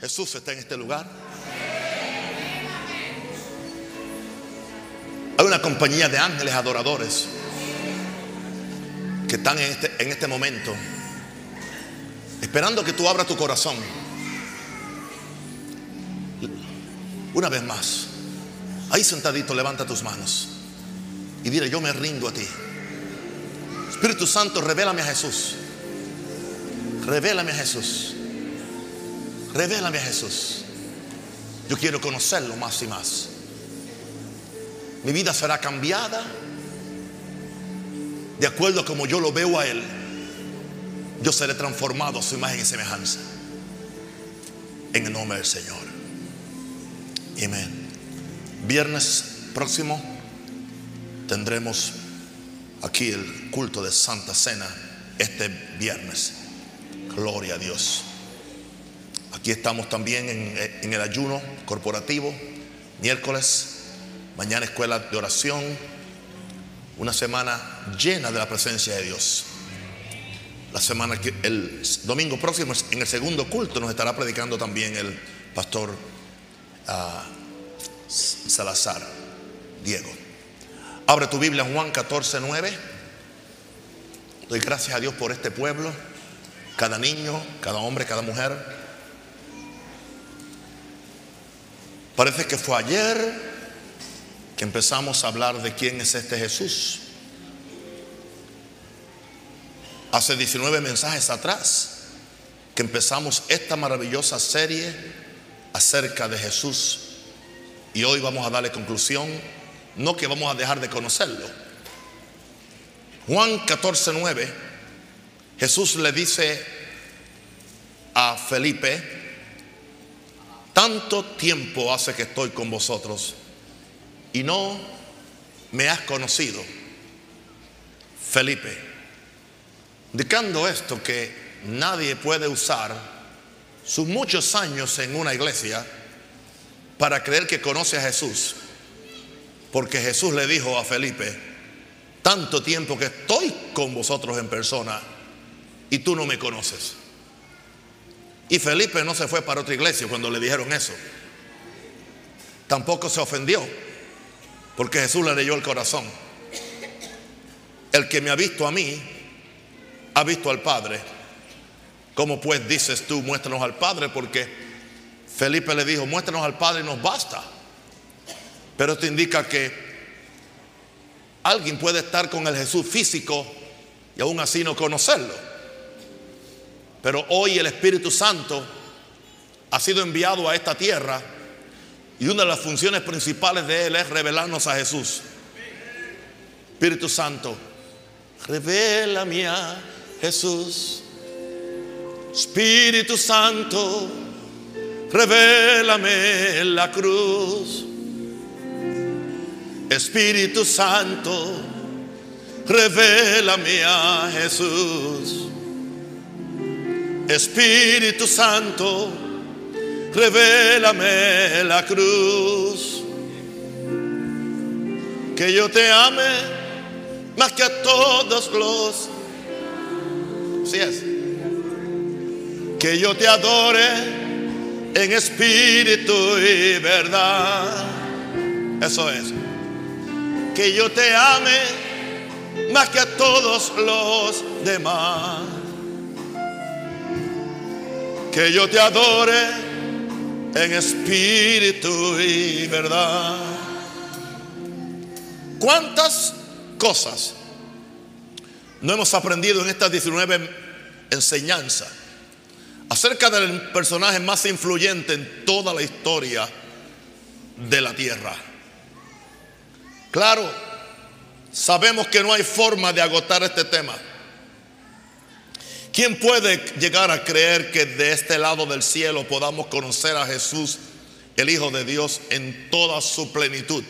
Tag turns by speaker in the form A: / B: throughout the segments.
A: Jesús está en este lugar. Hay una compañía de ángeles adoradores que están en este, en este momento esperando que tú abras tu corazón. Una vez más, ahí sentadito, levanta tus manos y dile, yo me rindo a ti. Espíritu Santo, revélame a Jesús. Revélame a Jesús. Revélame a Jesús. Yo quiero conocerlo más y más. Mi vida será cambiada de acuerdo a como yo lo veo a Él. Yo seré transformado a su imagen y semejanza. En el nombre del Señor. Amén. Viernes próximo tendremos aquí el culto de Santa Cena este viernes. Gloria a Dios. Aquí estamos también en, en, el ayuno corporativo, miércoles, mañana escuela de oración, una semana llena de la presencia de Dios. La semana que el domingo próximo, en el segundo culto, nos estará predicando también el pastor uh, Salazar, Diego. Abre tu Biblia Juan 14, 9. Doy gracias a Dios por este pueblo, cada niño, cada hombre, cada mujer. Parece que fue ayer que empezamos a hablar de quién es este Jesús. Hace 19 mensajes atrás que empezamos esta maravillosa serie acerca de Jesús y hoy vamos a darle conclusión, no que vamos a dejar de conocerlo. Juan 14, 9, Jesús le dice a Felipe, tanto tiempo hace que estoy con vosotros y no me has conocido. Felipe, indicando esto que nadie puede usar sus muchos años en una iglesia para creer que conoce a Jesús. Porque Jesús le dijo a Felipe, tanto tiempo que estoy con vosotros en persona y tú no me conoces. Y Felipe no se fue para otra iglesia cuando le dijeron eso. Tampoco se ofendió, porque Jesús le leyó el corazón. El que me ha visto a mí, ha visto al Padre. ¿Cómo pues dices tú, muéstranos al Padre? Porque Felipe le dijo, muéstranos al Padre y nos basta. Pero esto indica que alguien puede estar con el Jesús físico y aún así no conocerlo. Pero hoy el Espíritu Santo ha sido enviado a esta tierra y una de las funciones principales de Él es revelarnos a Jesús. Espíritu Santo, revélame a Jesús. Espíritu Santo, revélame la cruz. Espíritu Santo, revélame a Jesús. Espíritu Santo, revélame la cruz. Que yo te ame más que a todos los. Así es. Que yo te adore en espíritu y verdad. Eso es. Que yo te ame más que a todos los demás que yo te adore en espíritu y verdad. ¿Cuántas cosas no hemos aprendido en estas 19 enseñanzas acerca del personaje más influyente en toda la historia de la tierra? Claro, sabemos que no hay forma de agotar este tema. ¿Quién puede llegar a creer que de este lado del cielo podamos conocer a Jesús, el Hijo de Dios, en toda su plenitud?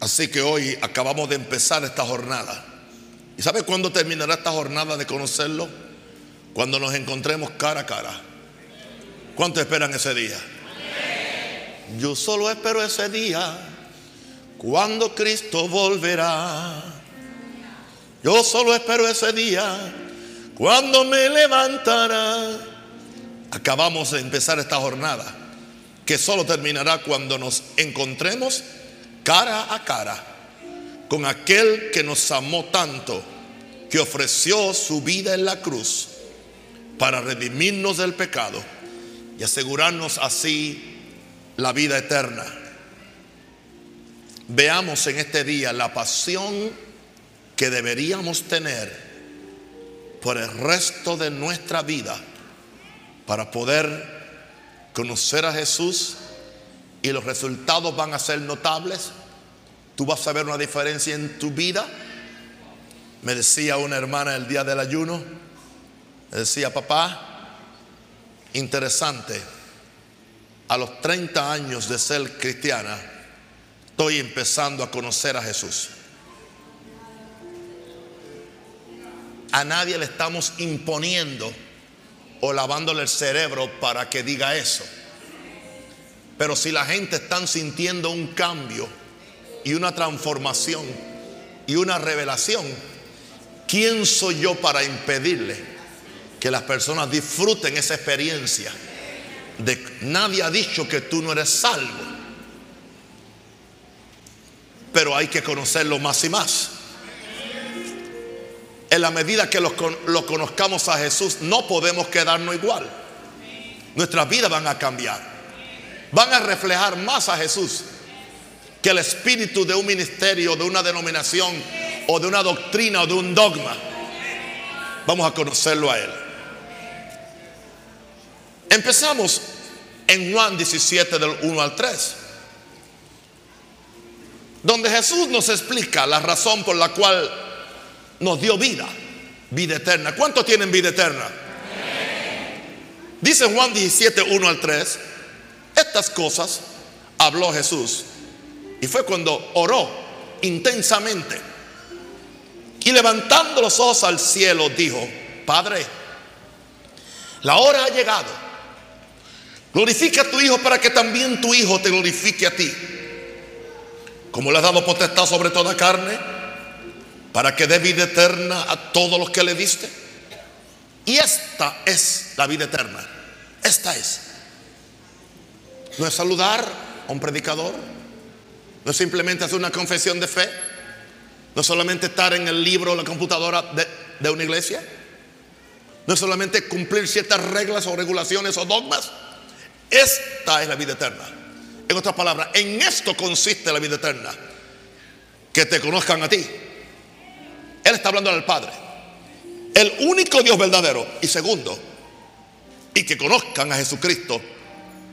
A: Así que hoy acabamos de empezar esta jornada. ¿Y sabe cuándo terminará esta jornada de conocerlo? Cuando nos encontremos cara a cara. ¿Cuánto esperan ese día? Yo solo espero ese día cuando Cristo volverá. Yo solo espero ese día cuando me levantará. Acabamos de empezar esta jornada que solo terminará cuando nos encontremos cara a cara con aquel que nos amó tanto, que ofreció su vida en la cruz para redimirnos del pecado y asegurarnos así la vida eterna. Veamos en este día la pasión que deberíamos tener por el resto de nuestra vida para poder conocer a Jesús y los resultados van a ser notables. Tú vas a ver una diferencia en tu vida. Me decía una hermana el día del ayuno, me decía, papá, interesante, a los 30 años de ser cristiana, estoy empezando a conocer a Jesús. A nadie le estamos imponiendo o lavándole el cerebro para que diga eso. Pero si la gente está sintiendo un cambio y una transformación y una revelación, ¿quién soy yo para impedirle que las personas disfruten esa experiencia? De, nadie ha dicho que tú no eres salvo, pero hay que conocerlo más y más en la medida que lo, conozcamos a Jesús, no podemos quedarnos igual. Nuestras vidas van a cambiar. Van a reflejar más a Jesús que el espíritu de un ministerio, de una denominación o de una doctrina o de un dogma. Vamos a conocerlo a Él. Empezamos en Juan 17 del 1 al 3, donde Jesús nos explica la razón por la cual nos dio vida, vida eterna. ¿Cuántos tienen vida eterna? Dice Juan 17, 1 al 3, estas cosas habló Jesús. Y fue cuando oró intensamente. Y levantando los ojos al cielo dijo, Padre, la hora ha llegado. Glorifica a tu Hijo para que también tu Hijo te glorifique a ti. Como le has dado potestad sobre toda carne para que dé vida eterna a todos los que le diste. Y esta es la vida eterna. Esta es. No es saludar a un predicador. No es simplemente hacer una confesión de fe. No es solamente estar en el libro o la computadora de, de una iglesia. No es solamente cumplir ciertas reglas o regulaciones o dogmas. Esta es la vida eterna. En otras palabras, en esto consiste la vida eterna. Que te conozcan a ti él está hablando al Padre. El único Dios verdadero. Y segundo, y que conozcan a Jesucristo,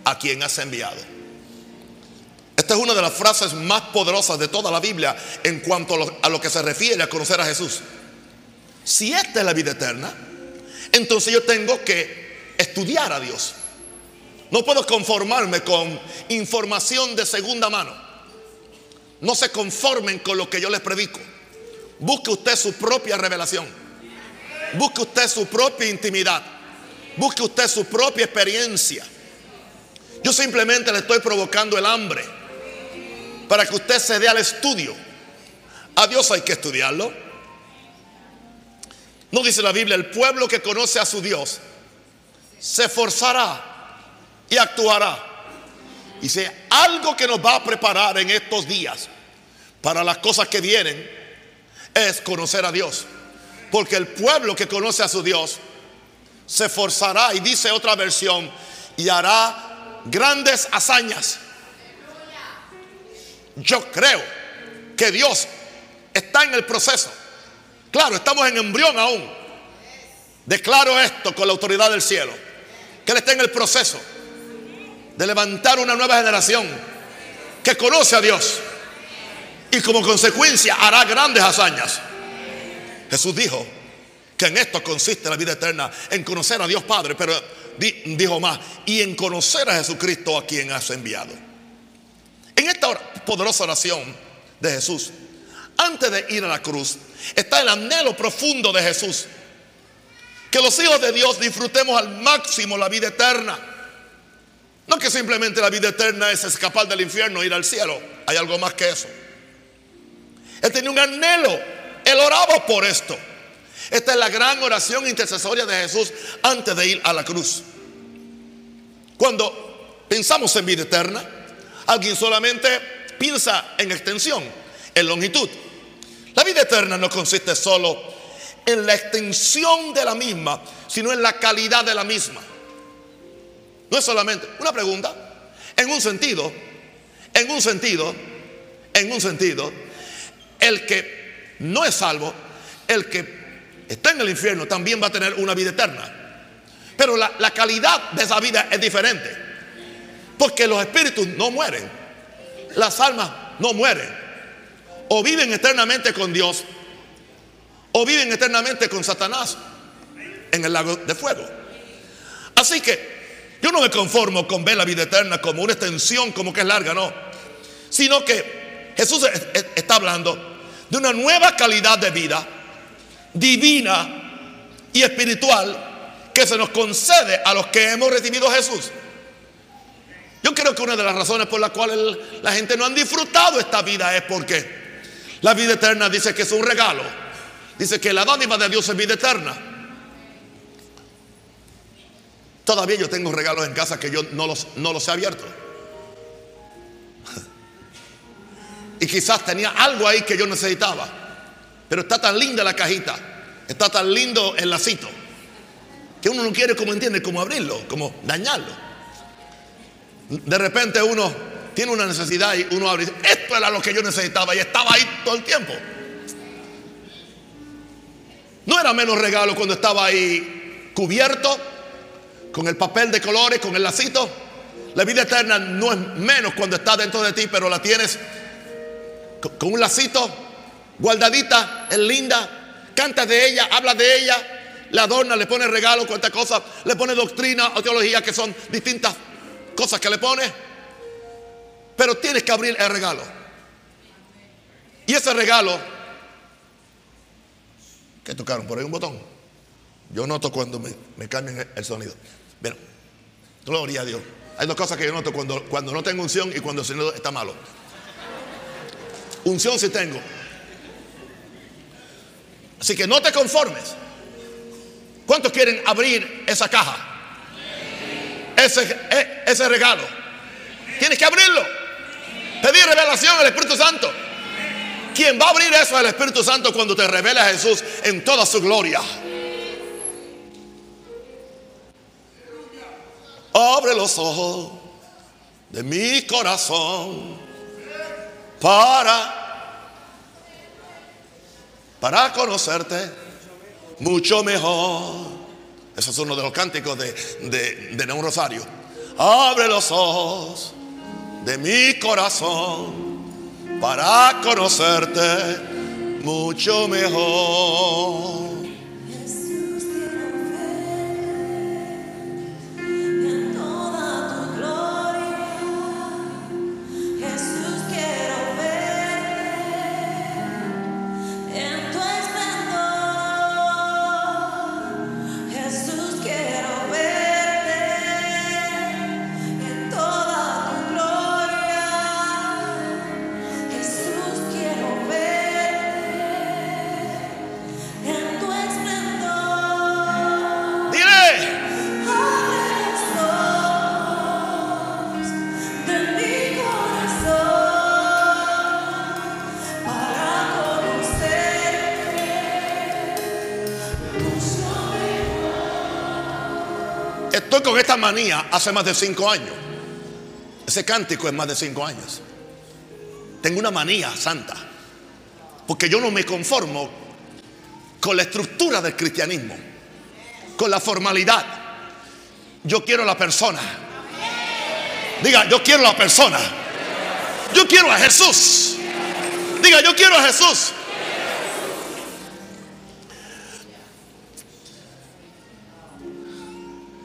A: a quien has enviado. Esta es una de las frases más poderosas de toda la Biblia en cuanto a lo, a lo, que se refiere a conocer a Jesús. Si esta es la vida eterna, entonces yo tengo que estudiar a Dios. No puedo conformarme con información de segunda mano. No se conformen con lo que yo les predico. Busque usted su propia revelación. Busque usted su propia intimidad. Busque usted su propia experiencia. Yo simplemente le estoy provocando el hambre para que usted se dé al estudio. A Dios hay que estudiarlo. No dice la Biblia, el pueblo que conoce a su Dios se esforzará y actuará. Dice, algo que nos va a preparar en estos días para las cosas que vienen es conocer a Dios. Porque el pueblo que conoce a su Dios se esforzará, y dice otra versión, y hará grandes hazañas. Yo creo que Dios está en el proceso. Claro, estamos en embrión aún. Declaro esto con la autoridad del cielo. Que Él está en el proceso de levantar una nueva generación que conoce a Dios y como consecuencia hará grandes hazañas. Jesús dijo que en esto consiste la vida eterna, en conocer a Dios Padre, pero dijo más, y en conocer a Jesucristo a quien has enviado. En esta poderosa oración de Jesús, antes de ir a la cruz, está el anhelo profundo de Jesús. Que los hijos de Dios disfrutemos al máximo la vida eterna. No que simplemente la vida eterna es escapar del infierno e ir al cielo. Hay algo más que eso. Él tenía un anhelo. Él oraba por esto. Esta es la gran oración intercesoria de Jesús antes de ir a la cruz. Cuando pensamos en vida eterna, alguien solamente piensa en extensión, en longitud. La vida eterna no consiste solo en la extensión de la misma, sino en la calidad de la misma. No es solamente una pregunta, en un sentido, en un sentido, en un sentido, el que no es salvo, el que está en el infierno también va a tener una vida eterna. Pero la, calidad de esa vida es diferente. Porque los espíritus no mueren. Las almas no mueren. O viven eternamente con Dios. O viven eternamente con Satanás en el lago de fuego. Así que yo no me conformo con ver la vida eterna como una extensión, como que es larga, no. Sino que Jesús está hablando de una nueva calidad de vida divina y espiritual que se nos concede a los que hemos recibido a Jesús. Yo creo que una de las razones por las cuales la gente no han disfrutado esta vida es porque la vida eterna dice que es un regalo. Dice que la dádiva de Dios es vida eterna. Todavía yo tengo regalos en casa que yo no los, no los he abierto. Y quizás tenía algo ahí que yo necesitaba. Pero está tan linda la cajita. Está tan lindo el lacito que uno no quiere, como entiende, como abrirlo, como dañarlo. De repente uno tiene una necesidad y uno abre esto era lo que yo necesitaba y estaba ahí todo el tiempo. No era menos regalo cuando estaba ahí cubierto, con el papel de colores, con el lacito. La vida eterna no es menos cuando está dentro de ti, pero la tienes con un lacito, guardadita, es linda, canta de ella, habla de ella, le adorna, le pone regalo, cuántas cosas, le pone doctrina o teología que son distintas cosas que le pone. Pero tienes que abrir el regalo. Y ese regalo, ¿qué tocaron? Por ahí un botón. Yo noto cuando me, cambian el sonido. Bueno, gloria a Dios. Hay dos cosas que yo noto cuando, cuando no tengo unción y cuando el sonido está malo. Unción sí tengo. Así que no te conformes. ¿Cuántos quieren abrir esa caja? Ese, e, ese regalo. Tienes que abrirlo. Pedir revelación al Espíritu Santo. ¿Quién va a abrir eso al Espíritu Santo cuando te revela a Jesús en toda su gloria? Abre los ojos de mi corazón para para conocerte mucho mejor. Ese es uno de los cánticos de, de, de Rosario. Abre los ojos de mi corazón para conocerte mucho mejor. Manía hace más de cinco años. Ese cántico es más de cinco años. Tengo una manía santa. Porque yo no me conformo con la estructura del cristianismo, con la formalidad. Yo quiero la persona. Diga, yo quiero la persona. Yo quiero a Jesús. Diga, yo quiero a Jesús.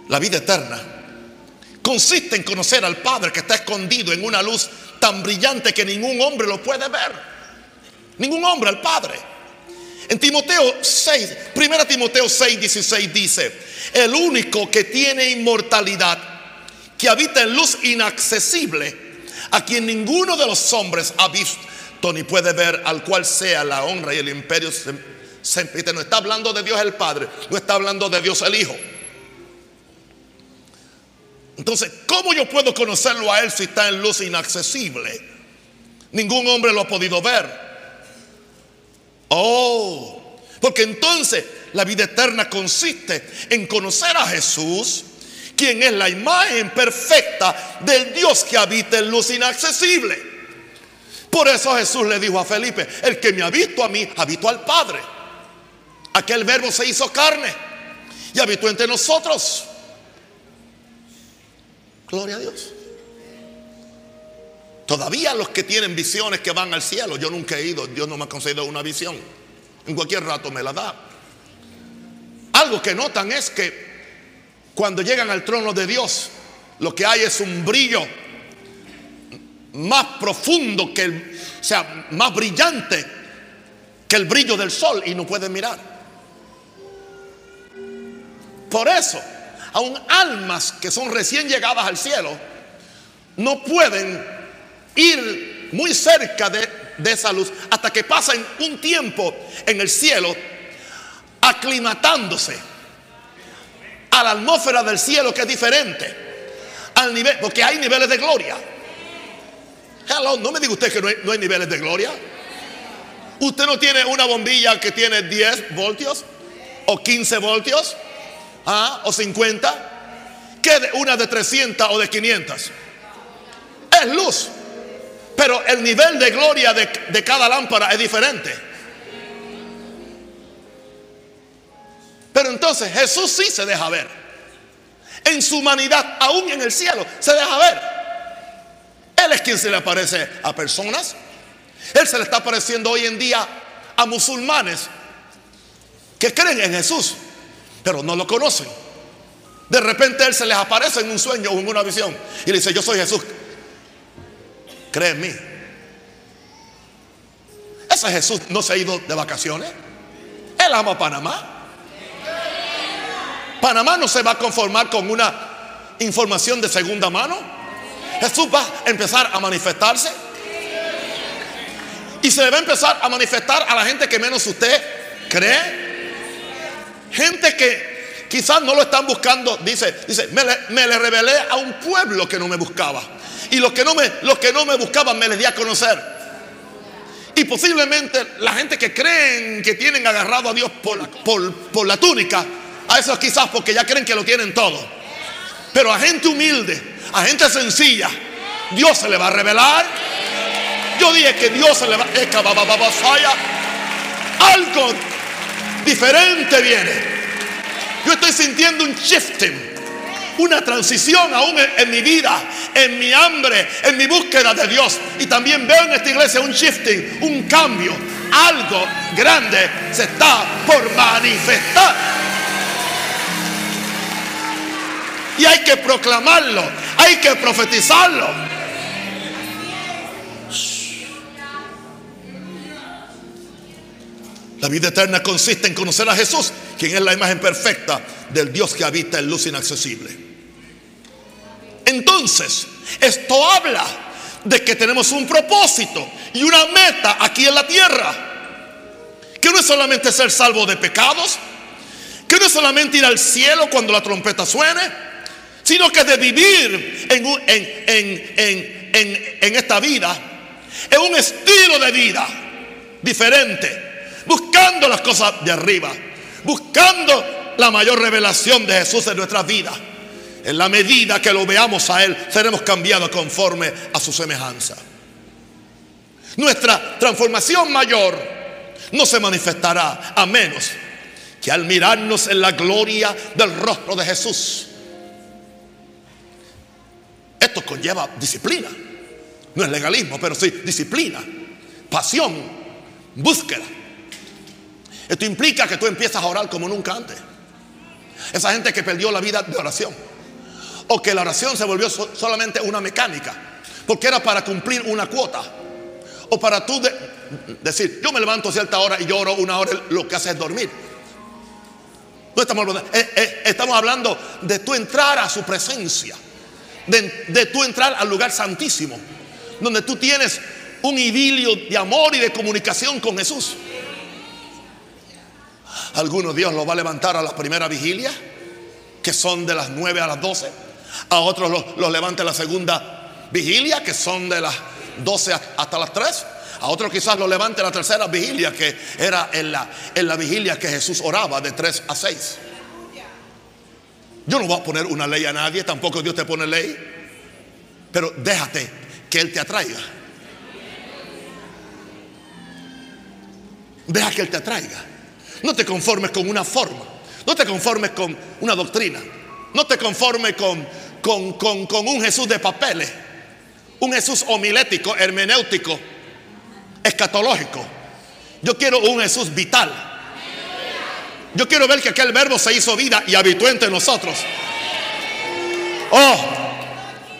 A: La vida eterna consiste en conocer al Padre que está escondido en una luz tan brillante que ningún hombre lo puede ver. Ningún hombre al Padre. En Timoteo 6, 1 Timoteo 6, 16 dice, el único que tiene inmortalidad, que habita en luz inaccesible, a quien ninguno de los hombres ha visto ni puede ver, al cual sea la honra y el imperio Este no está hablando de Dios el Padre, no está hablando de Dios el Hijo. Entonces, ¿cómo yo puedo conocerlo a Él si está en luz inaccesible? Ningún hombre lo ha podido ver. Oh, porque entonces la vida eterna consiste en conocer a Jesús, quien es la imagen perfecta del Dios que habita en luz inaccesible. Por eso Jesús le dijo a Felipe, el que me ha visto a mí, habitó al Padre. Aquel verbo se hizo carne y habitó entre nosotros. Gloria a Dios. Todavía los que tienen visiones que van al cielo, yo nunca he ido, Dios no me ha concedido una visión. En cualquier rato me la da. Algo que notan es que cuando llegan al trono de Dios, lo que hay es un brillo más profundo que el, o sea, más brillante que el brillo del sol y no pueden mirar. Por eso, aún almas que son recién llegadas al cielo no pueden ir muy cerca de, de esa luz hasta que pasen un tiempo en el cielo aclimatándose a la atmósfera del cielo que es diferente al nivel, porque hay niveles de gloria. Hello, no me diga usted que no hay, no hay niveles de gloria. Usted no tiene una bombilla que tiene 10 voltios o 15 voltios o 50 que de una de 300 o de 500. Es luz, pero el nivel de gloria de, de cada lámpara es diferente. Pero entonces Jesús sí se deja ver. En su humanidad, aún en el cielo, se deja ver. Él es quien se le aparece a personas. Él se le está apareciendo hoy en día a musulmanes que creen en Jesús, pero no lo conocen. De repente Él se les aparece en un sueño o en una visión y le dice, yo soy Jesús. Cree en mí. Ese Jesús no se ha ido de vacaciones. Él ama Panamá. Panamá no se va a conformar con una información de segunda mano. Jesús va a empezar a manifestarse. Y se a empezar a manifestar a la gente que menos usted cree. Gente que quizás no lo están buscando. Dice, dice, me le, revelé a un pueblo que no me buscaba. Y los que no me, los que no me buscaban me les di a conocer. Y posiblemente la gente que creen que tienen agarrado a Dios por, por, por la túnica, a esos quizás porque ya creen que lo tienen todo. Pero a gente humilde, a gente sencilla, Dios se le va a revelar. Yo dije que Dios se le va a... Algo diferente viene. Yo estoy sintiendo un shifting, una transición aún en, mi vida, en mi hambre, en mi búsqueda de Dios. Y también veo en esta iglesia un shifting, un cambio. Algo grande se está por manifestar. Y hay que proclamarlo, hay que profetizarlo. La vida eterna consiste en conocer a Jesús, quien es la imagen perfecta del Dios que habita en luz inaccesible. Entonces, esto habla de que tenemos un propósito y una meta aquí en la tierra. Que no es solamente ser salvo de pecados, que no es solamente ir al cielo cuando la trompeta suene, sino que de vivir en, en, en, en, esta vida, en un estilo de vida diferente, buscando las cosas de arriba, buscando la mayor revelación de Jesús en nuestras vidas. En la medida que lo veamos a Él, seremos cambiados conforme a su semejanza. Nuestra transformación mayor no se manifestará a menos que al mirarnos en la gloria del rostro de Jesús, esto conlleva disciplina. No es legalismo, pero sí disciplina, pasión, búsqueda. Esto implica que tú empiezas a orar como nunca antes. Esa gente que perdió la vida de oración. O que la oración se volvió solamente una mecánica. Porque era para cumplir una cuota. O para tú decir, yo me levanto a cierta hora y lloro una hora, lo que hace es dormir. No estamos hablando, eh, eh, estamos hablando de tú entrar a su presencia de, de tú entrar al lugar santísimo, donde tú tienes un idilio de amor y de comunicación con Jesús. Algunos Dios los va a levantar a la primera vigilia, que son de las 9 a las 12. A otros los, los levanta a la segunda vigilia, que son de las 12 hasta las 3. A otros quizás los levante a la tercera vigilia, que era en la, en la vigilia que Jesús oraba de 3 a 6. Yo no voy a poner una ley a nadie, tampoco Dios te pone ley. Pero déjate que Él te atraiga. Deja que Él te atraiga. No te conformes con una forma. No te conformes con una doctrina. No te conformes con, con, con, con un Jesús de papeles. Un Jesús homilético, hermenéutico, escatológico. Yo quiero un Jesús vital. Yo quiero ver que aquel verbo se hizo vida y habitó entre nosotros. Oh,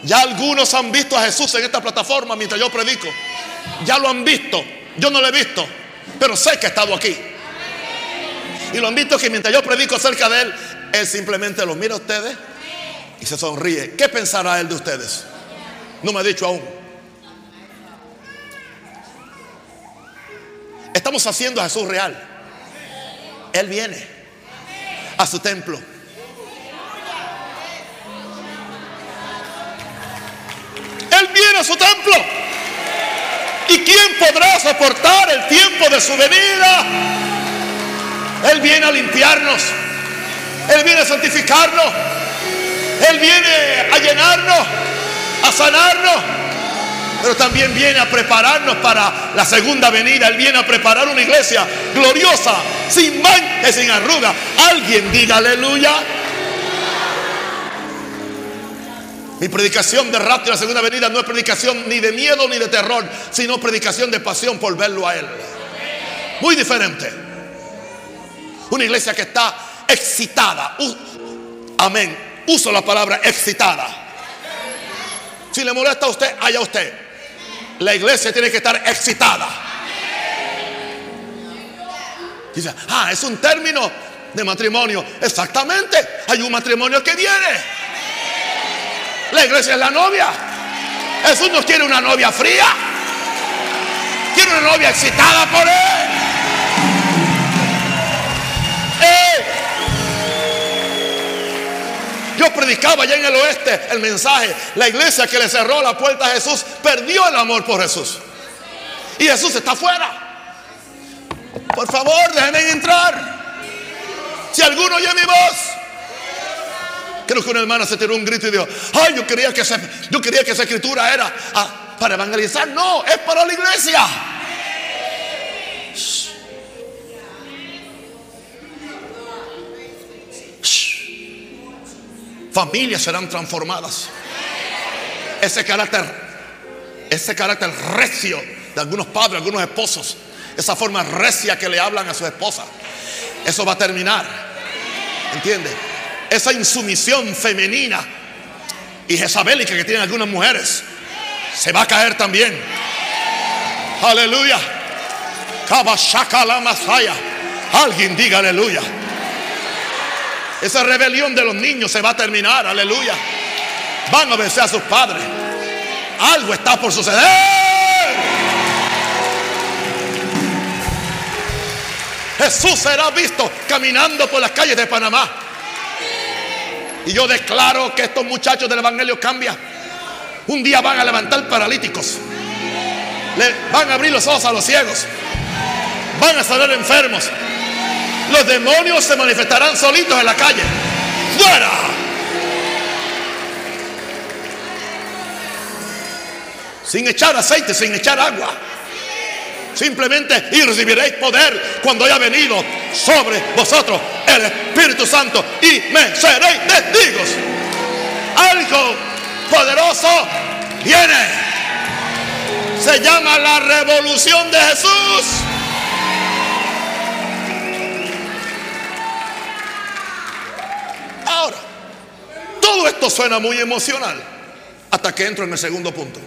A: ya algunos han visto a Jesús en esta plataforma mientras yo predico. Ya lo han visto. Yo no lo he visto, pero sé que ha estado aquí. Y lo han visto que mientras yo predico acerca de Él, Él simplemente los mira a ustedes y se sonríe. ¿Qué pensará Él de ustedes? No me ha dicho aún. Estamos haciendo a Jesús real. Él viene a su templo. Él viene a su templo. ¿Y quién podrá soportar el tiempo de su venida? Él viene a limpiarnos. Él viene a santificarnos. Él viene a llenarnos, a sanarnos. Pero también viene a prepararnos para la segunda venida. Él viene a preparar una iglesia gloriosa, sin mancha sin arruga. Alguien diga aleluya. Mi predicación de rapto y la segunda venida no es predicación ni de miedo ni de terror, sino predicación de pasión por verlo a Él. Muy diferente. Una iglesia que está excitada. amén. Uso la palabra excitada. Si le molesta a usted, haya usted. La iglesia tiene que estar excitada. Dice, ah, es un término de matrimonio. Exactamente. Hay un matrimonio que viene. La iglesia es la novia. Jesús no quiere una novia fría. Quiere una novia excitada por él. Predicaba allá en el oeste el mensaje. La iglesia que le cerró la puerta a Jesús perdió el amor por Jesús. Y Jesús está afuera. Por favor, déjenme entrar. Si alguno oye mi voz Creo que una hermana se tiró un grito y dijo, ay, yo quería que, esa, yo quería que esa escritura era ah, para evangelizar. No, es para la iglesia. Familias serán transformadas. Ese carácter, ese carácter recio de algunos padres, algunos esposos, esa forma recia que le hablan a su esposa, eso va a terminar. ¿Entiende? esa insumisión femenina y jezabélica que tienen algunas mujeres, se va a caer también. Aleluya. Alguien diga aleluya. Esa rebelión de los niños se va a terminar. Aleluya. Van a vencer a sus padres. Algo está por suceder. Jesús será visto caminando por las calles de Panamá. Y yo declaro que estos muchachos del Evangelio cambian. Un día van a levantar paralíticos. Le van a abrir los ojos a los ciegos. Van a salir enfermos. Los demonios se manifestarán solitos en la calle. ¡Fuera! Sin echar aceite, sin echar agua. Simplemente y recibiréis poder cuando haya venido sobre vosotros el Espíritu Santo y me seréis testigos. Algo poderoso viene. Se llama la revolución de Jesús. Todo esto suena muy emocional hasta que entro en el segundo punto.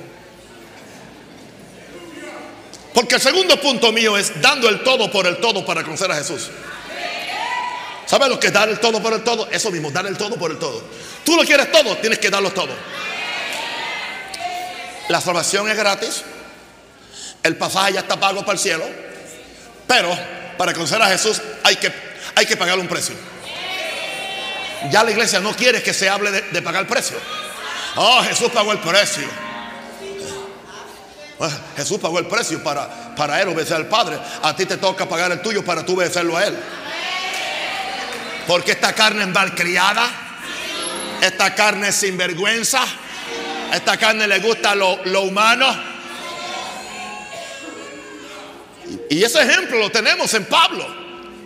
A: Porque el segundo punto mío es dando el todo por el todo para conocer a Jesús. ¿Sabes lo que es dar el todo por el todo? Eso mismo, dar el todo por el todo. Tú lo quieres todo, tienes que darlo todo. La salvación es gratis. El pasaje ya está pago para el cielo. Pero para conocer a Jesús hay que, hay que pagar un precio. Ya la iglesia no quiere que se hable de, pagar el precio. Oh, Jesús pagó el precio. Jesús pagó el precio para, para él obedecer al Padre. A ti te toca pagar el tuyo para tú obedecerlo a él. Porque esta carne es malcriada. Esta carne es sinvergüenza. Esta carne le gusta lo, lo humano. Y ese ejemplo lo tenemos en Pablo.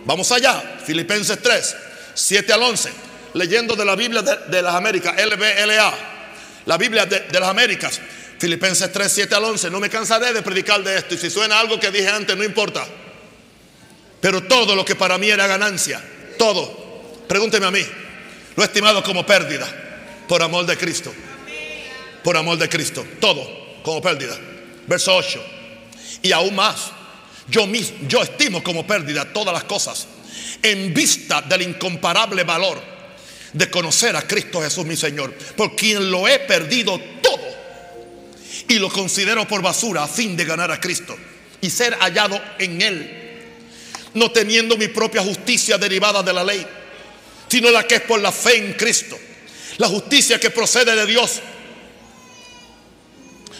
A: Vamos allá. Filipenses 3, 7 al 11. Leyendo de la Biblia de, las Américas, LBLA. La Biblia de, las Américas. Filipenses 3, 7 al 11. No me cansaré de predicar de esto. Y si suena algo que dije antes, no importa. Pero todo lo que para mí era ganancia, todo, pregúnteme a mí, lo he estimado como pérdida por amor de Cristo. Por amor de Cristo. Todo como pérdida. Verso 8. Y aún más, yo mismo, yo estimo como pérdida todas las cosas en vista del incomparable valor de conocer a Cristo Jesús mi Señor, por quien lo he perdido todo y lo considero por basura a fin de ganar a Cristo y ser hallado en Él, no teniendo mi propia justicia derivada de la ley, sino la que es por la fe en Cristo, la justicia que procede de Dios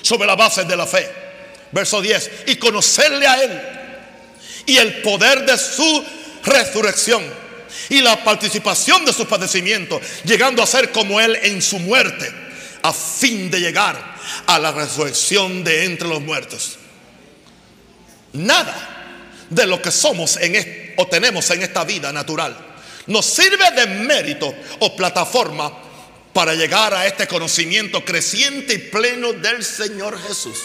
A: sobre la base de la fe. Verso 10, y conocerle a Él y el poder de su resurrección y la participación de sus padecimientos, llegando a ser como Él en su muerte, a fin de llegar a la resurrección de entre los muertos. Nada de lo que somos en o tenemos en esta vida natural nos sirve de mérito o plataforma para llegar a este conocimiento creciente y pleno del Señor Jesús.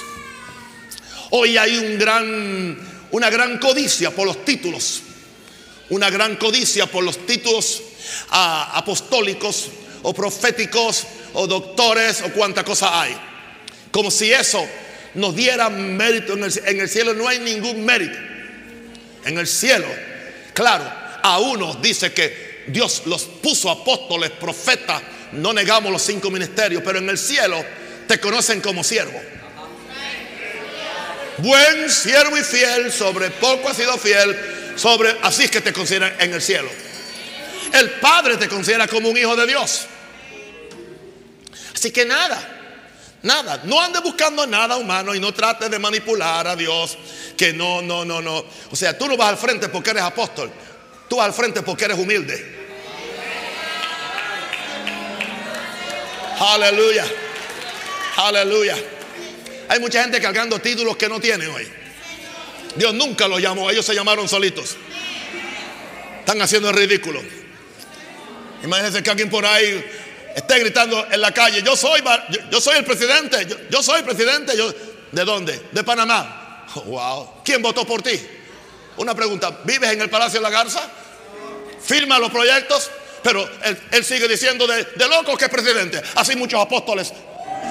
A: Hoy hay un gran, una gran codicia por los títulos, una gran codicia por los títulos ah, apostólicos o proféticos o doctores o cuánta cosa hay. Como si eso nos diera mérito en el, cielo. No hay ningún mérito. En el cielo, claro, a unos dice que Dios los puso apóstoles, profetas. No negamos los cinco ministerios, pero en el cielo te conocen como siervo. Buen siervo y fiel, sobre poco ha sido fiel, sobre así es que te consideran en el cielo. El Padre te considera como un hijo de Dios. Así que nada, Nada, no ande buscando nada humano y no trate de manipular a Dios. Que no, no, no, no. O sea, tú no vas al frente porque eres apóstol. Tú vas al frente porque eres humilde. Aleluya. Aleluya. Hay mucha gente cargando títulos que no tiene hoy. Dios nunca los llamó, ellos se llamaron solitos. Están haciendo el ridículo. Imagínense que alguien por ahí esté gritando en la calle, yo soy, yo, soy el presidente, yo, soy presidente, yo, ¿de dónde? De Panamá. wow. ¿Quién votó por ti? Una pregunta, ¿vives en el Palacio de la Garza? ¿Firma los proyectos? Pero él, sigue diciendo de, de, loco que es presidente. Así muchos apóstoles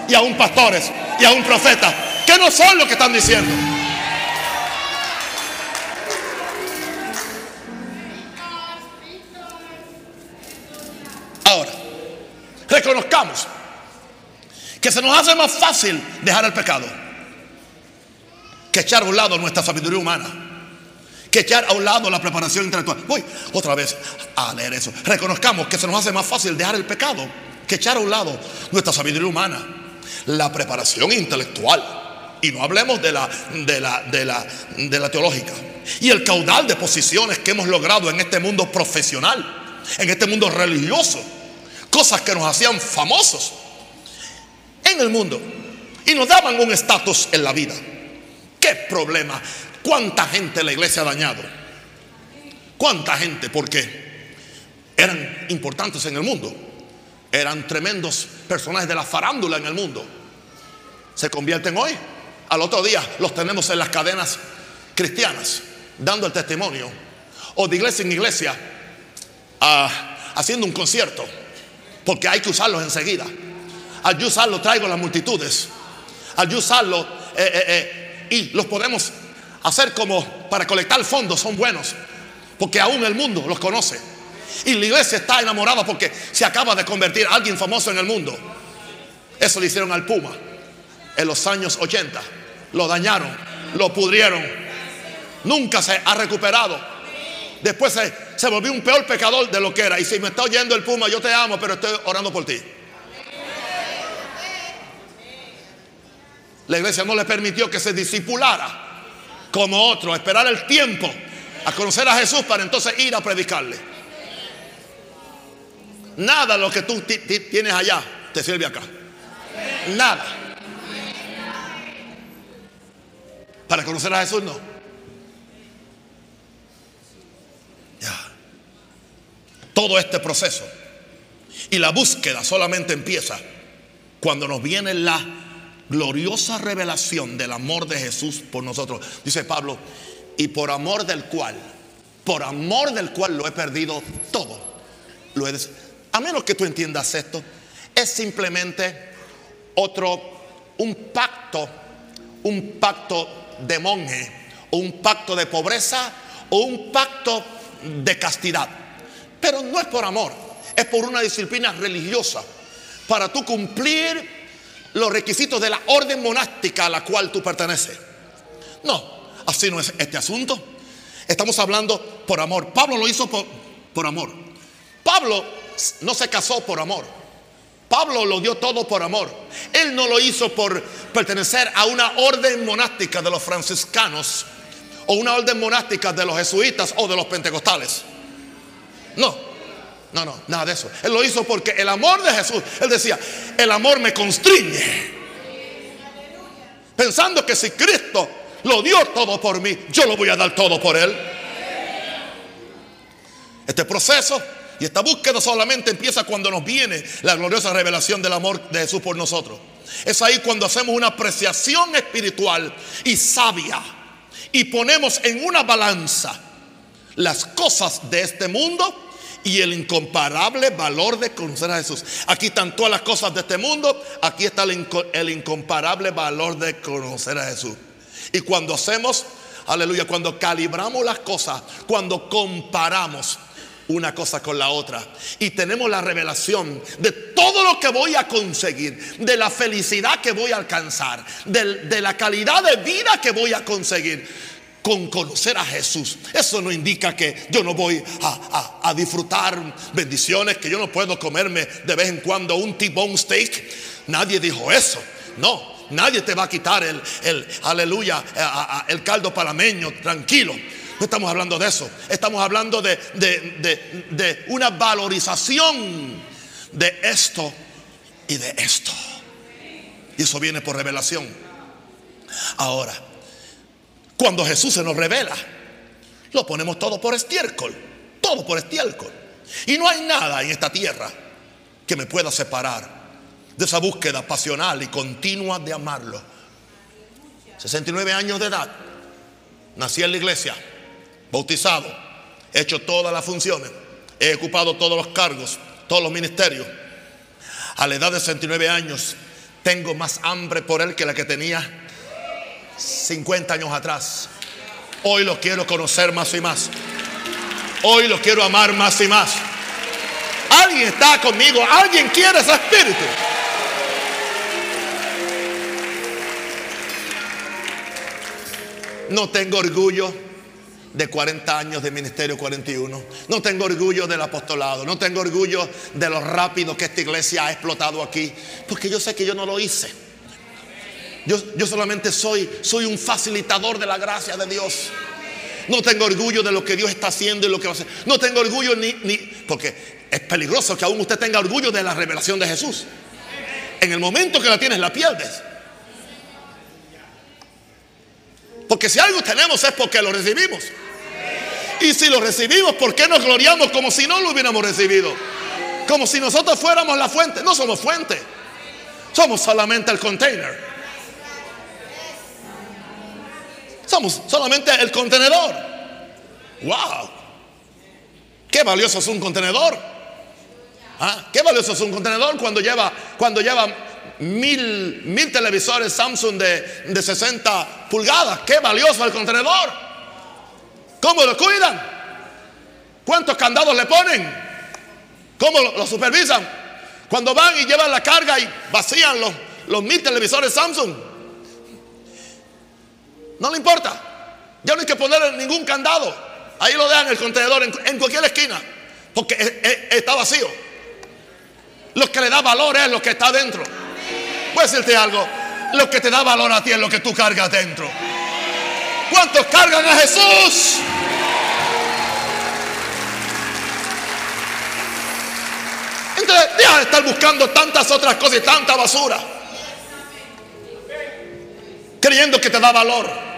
A: y aún pastores y aún profetas que no son lo que están diciendo. Reconozcamos que se nos hace más fácil dejar el pecado que echar a un lado nuestra sabiduría humana, que echar a un lado la preparación intelectual. Voy otra vez a leer eso. Reconozcamos que se nos hace más fácil dejar el pecado que echar a un lado nuestra sabiduría humana, la preparación intelectual. Y no hablemos de la, de la, de la, de la teológica. Y el caudal de posiciones que hemos logrado en este mundo profesional, en este mundo religioso cosas que nos hacían famosos en el mundo y nos daban un estatus en la vida. ¿Qué problema? ¿Cuánta gente la iglesia ha dañado? ¿Cuánta gente? Porque eran importantes en el mundo. Eran tremendos personajes de la farándula en el mundo. Se convierten hoy. Al otro día los tenemos en las cadenas cristianas, dando el testimonio. O de iglesia en iglesia, ah, haciendo un concierto porque hay que usarlos enseguida. Al yo usarlo traigo las multitudes. Al eh, eh, eh, y los podemos hacer como para colectar fondos, son buenos. Porque aún el mundo los conoce. Y la iglesia está enamorada porque se acaba de convertir alguien famoso en el mundo. Eso le hicieron al Puma en los años 80. Lo dañaron, lo pudrieron. Nunca se ha recuperado. Después se, se volvió un peor pecador de lo que era. Y si me está oyendo el puma, yo te amo, pero estoy orando por ti. La iglesia no le permitió que se disipulara como otro, esperar el tiempo a conocer a Jesús para entonces ir a predicarle. Nada lo que tú tienes allá te sirve acá. Nada. Para conocer a Jesús no. Todo este proceso y la búsqueda solamente empieza cuando nos viene la gloriosa revelación del amor de Jesús por nosotros. Dice Pablo, y por amor del cual, por amor del cual lo he perdido todo. Lo he a menos que tú entiendas esto, es simplemente otro, un pacto, un pacto de monje, un pacto de pobreza, o un pacto de castidad. Pero no es por amor, es por una disciplina religiosa, para tú cumplir los requisitos de la orden monástica a la cual tú perteneces. No, así no es este asunto. Estamos hablando por amor. Pablo lo hizo por, por amor. Pablo no se casó por amor. Pablo lo dio todo por amor. Él no lo hizo por pertenecer a una orden monástica de los franciscanos o una orden monástica de los jesuitas o de los pentecostales. No, no, no, nada de eso. Él lo hizo porque el amor de Jesús, él decía, el amor me constriñe. Pensando que si Cristo lo dio todo por mí, yo lo voy a dar todo por él. Este proceso y esta búsqueda solamente empieza cuando nos viene la gloriosa revelación del amor de Jesús por nosotros. Es ahí cuando hacemos una apreciación espiritual y sabia y ponemos en una balanza las cosas de este mundo y el incomparable valor de conocer a Jesús. Aquí están todas las cosas de este mundo, aquí está el, incomparable valor de conocer a Jesús. Y cuando hacemos, aleluya, cuando calibramos las cosas, cuando comparamos una cosa con la otra y tenemos la revelación de todo lo que voy a conseguir, de la felicidad que voy a alcanzar, de, de la calidad de vida que voy a conseguir con conocer a Jesús. Eso no indica que yo no voy a, disfrutar bendiciones, que yo no puedo comerme de vez en cuando un T-bone steak. Nadie dijo eso. No, nadie te va a quitar el, el aleluya, el caldo palameño, tranquilo. No estamos hablando de eso. Estamos hablando de, de, de una valorización de esto y de esto. Y eso viene por revelación. Ahora, cuando Jesús se nos revela, lo ponemos todo por estiércol, todo por estiércol. Y no hay nada en esta tierra que me pueda separar de esa búsqueda pasional y continua de amarlo. 69 años de edad, nací en la iglesia, bautizado, he hecho todas las funciones, he ocupado todos los cargos, todos los ministerios. A la edad de 69 años tengo más hambre por él que la que tenía 50 años atrás. Hoy lo quiero conocer más y más. Hoy lo quiero amar más y más. Alguien está conmigo, alguien quiere ese espíritu. No tengo orgullo de 40 años de ministerio 41. No tengo orgullo del apostolado. No tengo orgullo de lo rápido que esta iglesia ha explotado aquí. Porque yo sé que yo no lo hice. Yo, solamente soy, soy un facilitador de la gracia de Dios. No tengo orgullo de lo que Dios está haciendo y lo que va a hacer. No tengo orgullo ni, ni, porque es peligroso que aún usted tenga orgullo de la revelación de Jesús. En el momento que la tienes, la pierdes. Porque si algo tenemos es porque lo recibimos. Y si lo recibimos, ¿por qué nos gloriamos como si no lo hubiéramos recibido? Como si nosotros fuéramos la fuente. No somos fuente. Somos solamente el container. Somos solamente el contenedor. ¡Wow! Qué valioso es un contenedor. ¿Ah? Qué valioso es un contenedor cuando lleva, cuando lleva mil, mil televisores Samsung de, de 60 pulgadas. Qué valioso el contenedor. ¿Cómo lo cuidan? ¿Cuántos candados le ponen? ¿Cómo lo, supervisan? Cuando van y llevan la carga y vacían los, los mil televisores Samsung. No le importa. Ya no hay que poner ningún candado. Ahí lo dejan el contenedor en, cualquier esquina. Porque está vacío. Lo que le da valor es lo que está dentro. Voy a decirte algo. Lo que te da valor a ti es lo que tú cargas dentro. ¿Cuántos cargan a Jesús? Entonces, deja de estar buscando tantas otras cosas y tanta basura. Creyendo que te da valor.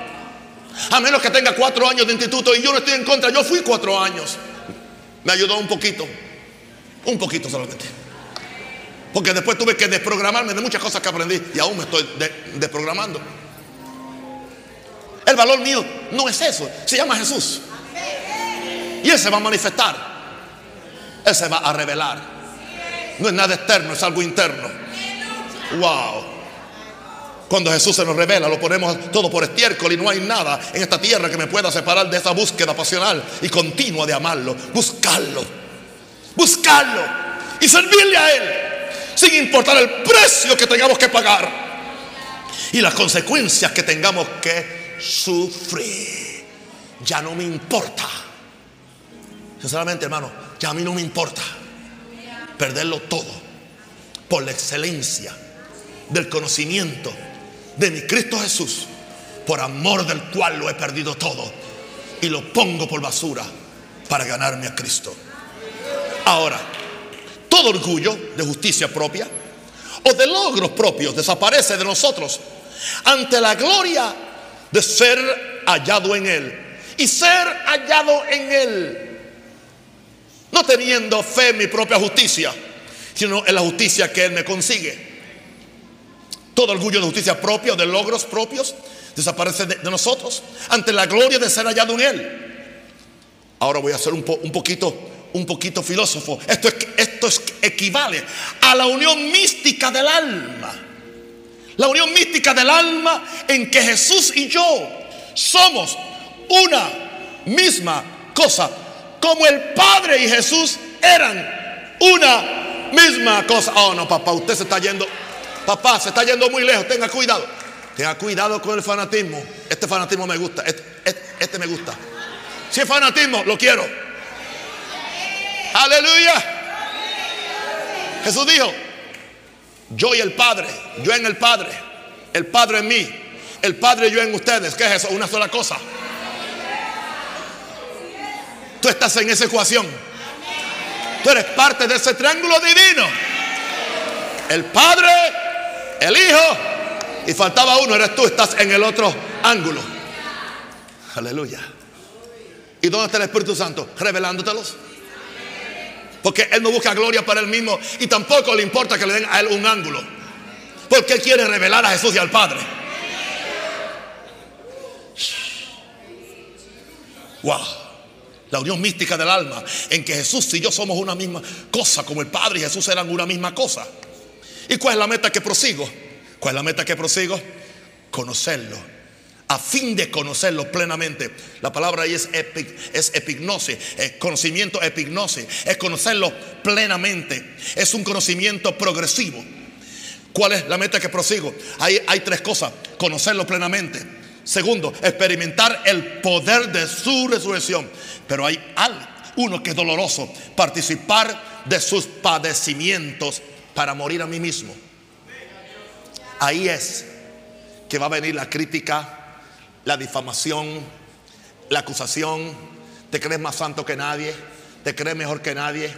A: A menos que tenga cuatro años de instituto y yo no estoy en contra. Yo fui cuatro años. Me ayudó un poquito. Un poquito solamente. Porque después tuve que desprogramarme de muchas cosas que aprendí y aún me estoy desprogramando. El valor mío no es eso, se llama Jesús. Y Él se va a manifestar. Él se va a revelar. No es nada externo, es algo interno. Wow. Cuando Jesús se nos revela, lo ponemos todo por estiércol y no hay nada en esta tierra que me pueda separar de esa búsqueda pasional y continua de amarlo. Buscarlo. Buscarlo. Y servirle a Él. Sin importar el precio que tengamos que pagar. Y las consecuencias que tengamos que sufrí. Ya no me importa. Sinceramente, hermano, ya a mí no me importa perderlo todo por la excelencia del conocimiento de mi Cristo Jesús, por amor del cual lo he perdido todo y lo pongo por basura para ganarme a Cristo. Ahora, todo orgullo de justicia propia o de logros propios desaparece de nosotros ante la gloria de ser hallado en Él. Y ser hallado en Él. No teniendo fe en mi propia justicia, sino en la justicia que Él me consigue. Todo orgullo de justicia propia o de logros propios desaparece de, nosotros ante la gloria de ser hallado en Él. Ahora voy a ser un, poquito un poquito filósofo. Esto, es, esto es, equivale a la unión mística del alma. La unión mística del alma en que Jesús y yo somos una misma cosa. Como el Padre y Jesús eran una misma cosa. Oh, no, papá, usted se está yendo. Papá, se está yendo muy lejos. Tenga cuidado. Tenga cuidado con el fanatismo. Este fanatismo me gusta. Este, este, este me gusta. Si es fanatismo, lo quiero. Aleluya. Jesús dijo, yo y el Padre, yo en el Padre, el Padre en mí, el Padre yo en ustedes. ¿Qué es eso? Una sola cosa. Tú estás en esa ecuación. Tú eres parte de ese triángulo divino. El Padre, el Hijo y faltaba uno, eres tú, estás en el otro ángulo. Aleluya. ¿Y dónde está el Espíritu Santo? Revelándotelos. Porque Él no busca gloria para Él mismo y tampoco le importa que le den a Él un ángulo. Porque Él quiere revelar a Jesús y al Padre. Wow. La unión mística del alma en que Jesús y yo somos una misma cosa, como el Padre y Jesús eran una misma cosa. ¿Y cuál es la meta que prosigo? ¿Cuál es la meta que prosigo? Conocerlo a fin de conocerlo plenamente. La palabra ahí es, es epignosis, es conocimiento epignosis, es conocerlo plenamente. Es un conocimiento progresivo. ¿Cuál es la meta que prosigo? Ahí hay tres cosas. Conocerlo plenamente. Segundo, experimentar el poder de su resurrección. Pero hay algo, uno que es doloroso, participar de sus padecimientos para morir a mí mismo. Ahí es que va a venir la crítica, la difamación, la acusación, te crees más santo que nadie, te crees mejor que nadie,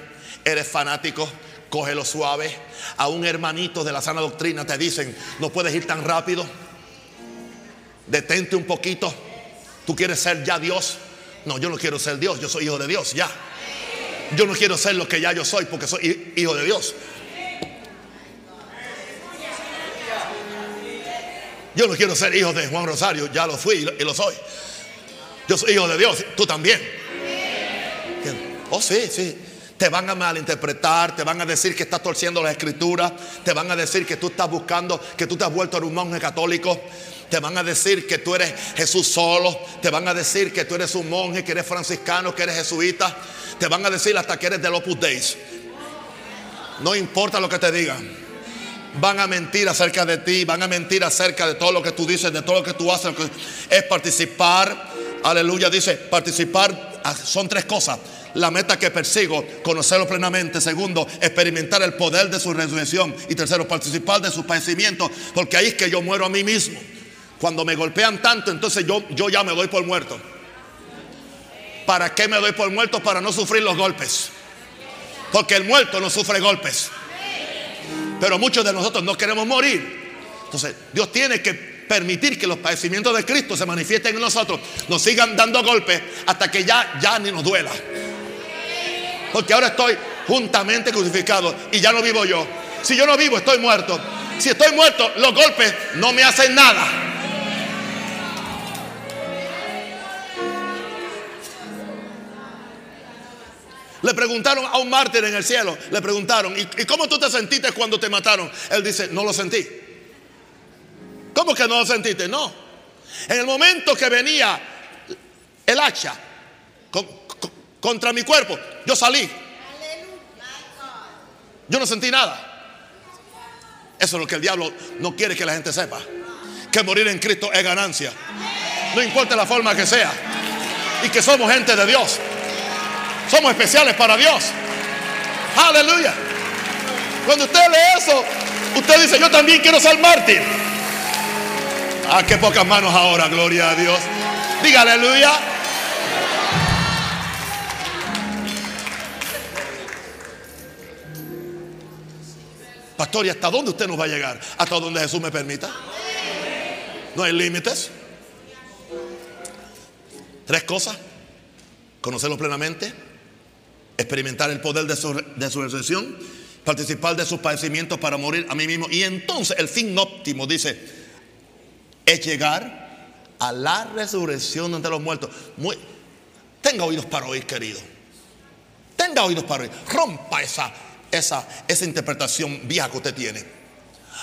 A: eres fanático, cógelo suave. A un hermanito de la sana doctrina te dicen, no puedes ir tan rápido, detente un poquito, tú quieres ser ya Dios. No, yo no quiero ser Dios, yo soy hijo de Dios, ya. Yo no quiero ser lo que ya yo soy porque soy hijo de Dios. Yo no quiero ser hijo de Juan Rosario, ya lo fui y lo soy. Yo soy hijo de Dios, tú también. Oh, sí, sí. Te van a malinterpretar, te van a decir que estás torciendo la escritura, te van a decir que tú estás buscando, que tú te has vuelto un monje católico, te van a decir que tú eres Jesús solo, te van a decir que tú eres un monje, que eres franciscano, que eres jesuita, te van a decir hasta que eres del Opus Dei. No importa lo que te digan van a mentir acerca de ti, van a mentir acerca de todo lo que tú dices, de todo lo que tú haces. Es participar, aleluya, dice, participar ah, son tres cosas. La meta que persigo, conocerlo plenamente. Segundo, experimentar el poder de su resurrección. Y tercero, participar de sus padecimientos. Porque ahí es que yo muero a mí mismo. Cuando me golpean tanto, entonces yo, yo ya me doy por muerto. ¿Para qué me doy por muerto? Para no sufrir los golpes. Porque el muerto no sufre golpes. Pero muchos de nosotros no queremos morir. Entonces, Dios tiene que permitir que los padecimientos de Cristo se manifiesten en nosotros, nos sigan dando golpes hasta que ya, ya ni nos duela. Porque ahora estoy juntamente crucificado y ya no vivo yo. Si yo no vivo, estoy muerto. Si estoy muerto, los golpes no me hacen nada. Le preguntaron a un mártir en el cielo, le preguntaron, ¿y, cómo tú te sentiste cuando te mataron? Él dice, no lo sentí. ¿Cómo que no lo sentiste? No. En el momento que venía el hacha contra mi cuerpo, yo salí. Yo no sentí nada. Eso es lo que el diablo no quiere que la gente sepa. Que morir en Cristo es ganancia. No importa la forma que sea. Y que somos gente de Dios. Somos especiales para Dios. Aleluya. Cuando usted lee eso, usted dice, yo también quiero ser mártir. Ah, qué pocas manos ahora, gloria a Dios. Diga aleluya. Pastor, ¿y hasta dónde usted nos va a llegar? Hasta donde Jesús me permita. No hay límites. Tres cosas. Conocerlo plenamente experimentar el poder de su, resurrección, participar de sus padecimientos para morir a mí mismo. Y entonces el fin óptimo, dice, es llegar a la resurrección de los muertos. tenga oídos para oír, querido. Tenga oídos para oír. Rompa esa, esa, esa interpretación vieja que usted tiene.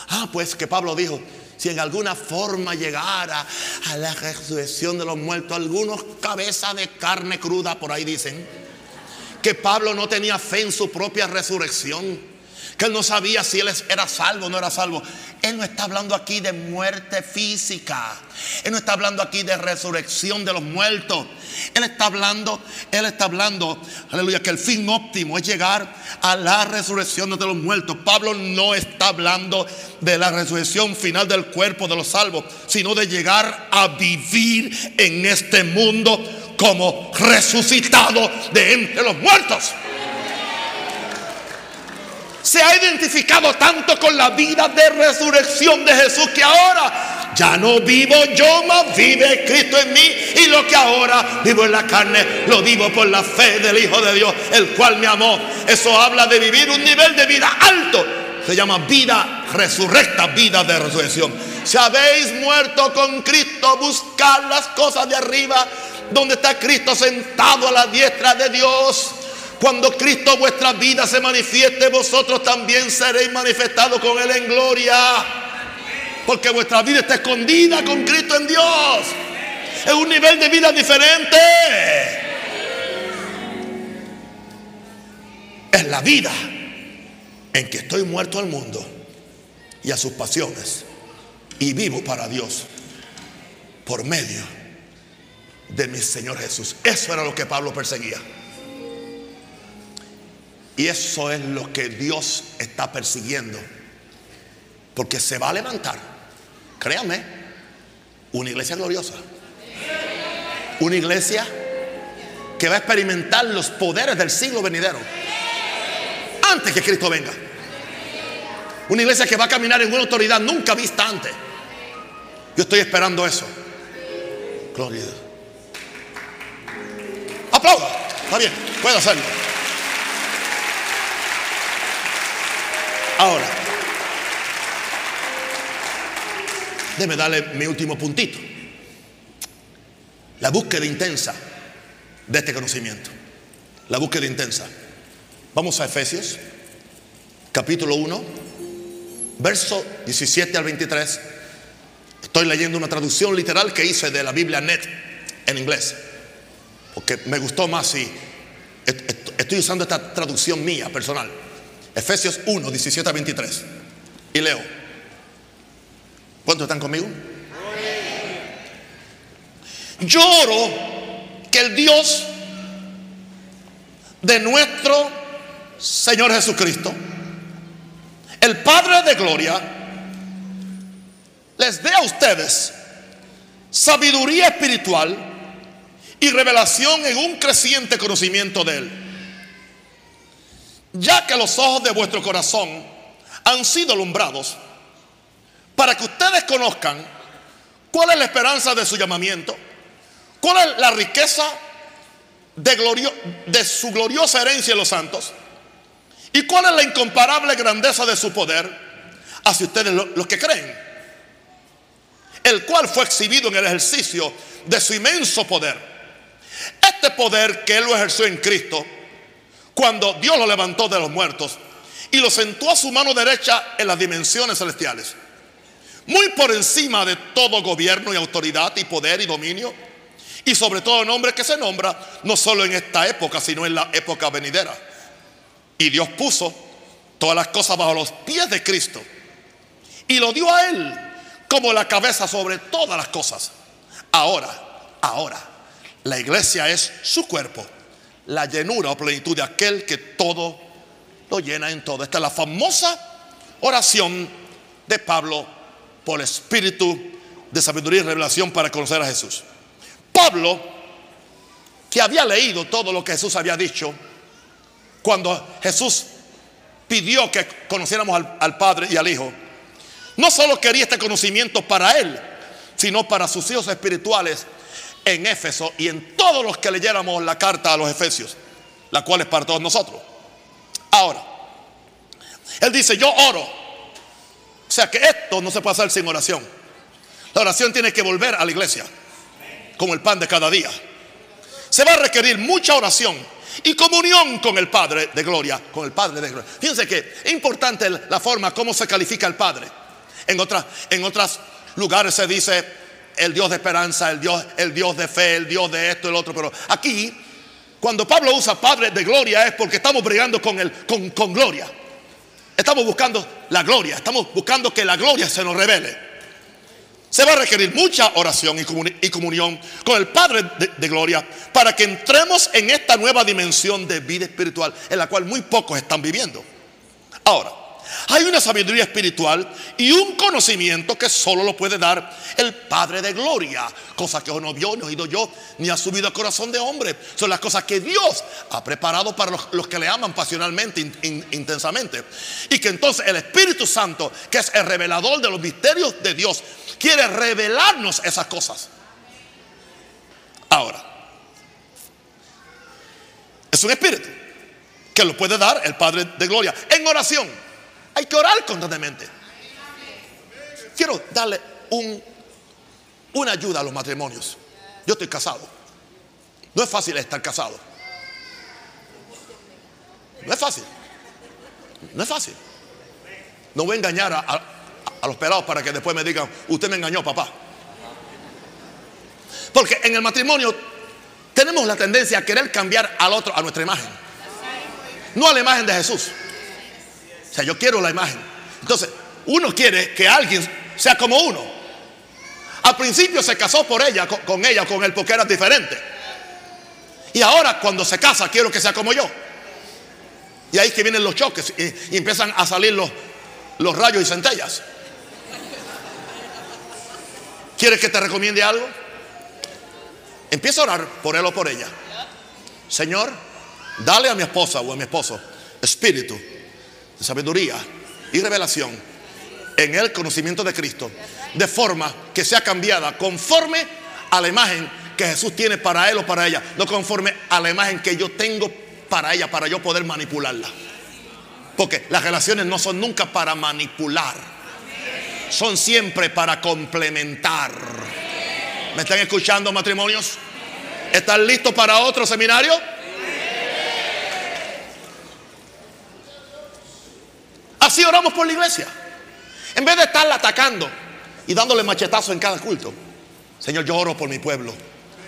A: Ah, pues que Pablo dijo, si en alguna forma llegara a la resurrección de los muertos, algunos cabezas de carne cruda, por ahí dicen, que Pablo no tenía fe en su propia resurrección. Que él no sabía si él era salvo o no era salvo. Él no está hablando aquí de muerte física. Él no está hablando aquí de resurrección de los muertos. Él está hablando, él está hablando, aleluya, que el fin óptimo es llegar a la resurrección de los muertos. Pablo no está hablando de la resurrección final del cuerpo de los salvos, sino de llegar a vivir en este mundo como resucitado de entre los muertos. Se ha identificado tanto con la vida de resurrección de Jesús que ahora ya no vivo yo, más vive Cristo en mí. Y lo que ahora vivo en la carne, lo vivo por la fe del Hijo de Dios, el cual me amó. Eso habla de vivir un nivel de vida alto. Se llama vida resurrecta, vida de resurrección. Si habéis muerto con Cristo, buscar las cosas de arriba donde está Cristo sentado a la diestra de Dios. Cuando Cristo vuestra vida se manifieste, vosotros también seréis manifestados con Él en gloria. Porque vuestra vida está escondida con Cristo en Dios. Es un nivel de vida diferente. Es la vida en que estoy muerto al mundo y a sus pasiones y vivo para Dios por medio de mi Señor Jesús. Eso era lo que Pablo perseguía. Y eso es lo que Dios está persiguiendo. Porque se va a levantar, créame, una iglesia gloriosa. Una iglesia que va a experimentar los poderes del siglo venidero. Antes que Cristo venga. Una iglesia que va a caminar en una autoridad nunca vista antes. Yo estoy esperando eso. Gloria a Dios. Aplauda. Está bien, puede hacerlo. Ahora, déme darle mi último puntito. La búsqueda intensa de este conocimiento. La búsqueda intensa. Vamos a Efesios, capítulo 1, verso 17 al 23. Estoy leyendo una traducción literal que hice de la Biblia Net en inglés porque me gustó más y estoy usando esta traducción mía personal. Efesios 1, 17 a 23. Y leo. ¿Cuántos están conmigo? Lloro que el Dios de nuestro Señor Jesucristo, el Padre de Gloria, les dé a ustedes sabiduría espiritual y revelación en un creciente conocimiento de Él. Ya que los ojos de vuestro corazón han sido alumbrados para que ustedes conozcan cuál es la esperanza de su llamamiento, cuál es la riqueza de, su gloriosa herencia en los santos y cuál es la incomparable grandeza de su poder hacia ustedes los que creen, el cual fue exhibido en el ejercicio de su inmenso poder. Este poder que Él lo ejerció en Cristo, cuando Dios lo levantó de los muertos y lo sentó a su mano derecha en las dimensiones celestiales muy por encima de todo gobierno y autoridad y poder y dominio, y sobre todo nombre que se nombra, no solo en esta época, sino en la época venidera. Y Dios puso todas las cosas bajo los pies de Cristo y lo dio a Él como la cabeza sobre todas las cosas. Ahora, ahora, la iglesia es su cuerpo, la llenura o plenitud de aquel que todo lo llena en todo. Esta es la famosa oración de Pablo por el espíritu de sabiduría y revelación para conocer a Jesús. Pablo, que había leído todo lo que Jesús había dicho, cuando Jesús pidió que conociéramos al, al, Padre y al Hijo, no solo quería este conocimiento para él, sino para sus hijos espirituales en Éfeso y en todos los que leyéramos la carta a los Efesios, la cual es para todos nosotros. Ahora, él dice, yo oro o sea que esto no se puede hacer sin oración. La oración tiene que volver a la iglesia, como el pan de cada día. Se va a requerir mucha oración y comunión con el Padre de gloria, con el Padre de gloria. Fíjense que es importante la forma como se califica el Padre. En en otros lugares se dice el Dios de esperanza, el Dios, el Dios de fe, el Dios de esto y el otro. Pero aquí, cuando Pablo usa Padre de gloria es porque estamos brigando con, el, con, con gloria. Estamos buscando la gloria, estamos buscando que la gloria se nos revele. Se va a requerir mucha oración y comunión con el Padre de, gloria para que entremos en esta nueva dimensión de vida espiritual en la cual muy pocos están viviendo. Ahora, hay una sabiduría espiritual y un conocimiento que solo lo puede dar el Padre de Gloria. Cosa que no vio, he oído yo, ni ha subido al corazón de hombre. Son las cosas que Dios ha preparado para los, que le aman pasionalmente, intensamente. Y que entonces el Espíritu Santo, que es el revelador de los misterios de Dios, quiere revelarnos esas cosas. Ahora, es un espíritu que lo puede dar el Padre de Gloria en oración. Hay que orar constantemente. Quiero darle un, una ayuda a los matrimonios. Yo estoy casado. No es fácil estar casado. No es fácil. No es fácil. No voy a engañar a, los pelados para que después me digan, usted me engañó, papá. Porque en el matrimonio tenemos la tendencia a querer cambiar al otro a nuestra imagen. No a la imagen de Jesús. O sea, yo quiero la imagen. Entonces, uno quiere que alguien sea como uno. Al principio se casó por ella, con, ella, con él, porque era diferente. Y ahora cuando se casa, quiero que sea como yo. Y ahí que vienen los choques y, empiezan a salir los, los rayos y centellas. ¿Quieres que te recomiende algo? Empieza a orar por él o por ella. Señor, dale a mi esposa o a mi esposo espíritu sabiduría y revelación en el conocimiento de Cristo, de forma que sea cambiada conforme a la imagen que Jesús tiene para él o para ella, no conforme a la imagen que yo tengo para ella, para yo poder manipularla. Porque las relaciones no son nunca para manipular, son siempre para complementar. ¿Me están escuchando matrimonios? ¿Están listos para otro seminario? Así oramos por la iglesia. En vez de estarla atacando y dándole machetazos en cada culto. Señor, yo oro por mi pueblo.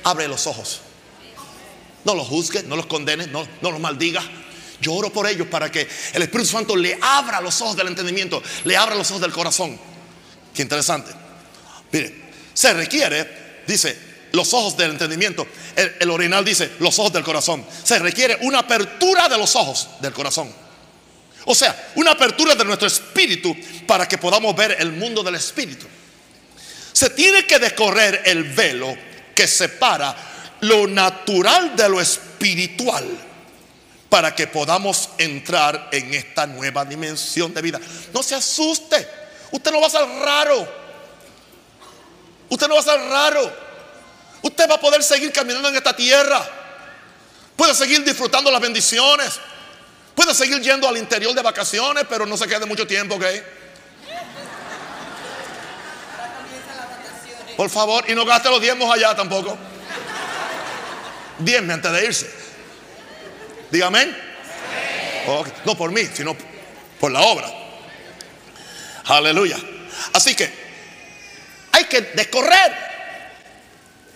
A: Abre los ojos. No los juzgues, no los condenes, no, no los maldigas. Yo oro por ellos para que el Espíritu Santo le abra los ojos del entendimiento, le abra los ojos del corazón. Qué interesante. Mire, se requiere, dice, los ojos del entendimiento. El, el original dice los ojos del corazón. Se requiere una apertura de los ojos del corazón. O sea, una apertura de nuestro espíritu para que podamos ver el mundo del espíritu. Se tiene que decorrer el velo que separa lo natural de lo espiritual para que podamos entrar en esta nueva dimensión de vida. No se asuste. Usted no va a ser raro. Usted no va a ser raro. Usted va a poder seguir caminando en esta tierra. Puede seguir disfrutando las bendiciones. Puede seguir yendo al interior de vacaciones, pero no se quede mucho tiempo, ¿ok? Por favor, y no gaste los diezmos allá tampoco. Diezme antes de irse. Dígame. No por mí, sino por la obra. Aleluya. Así que hay que descorrer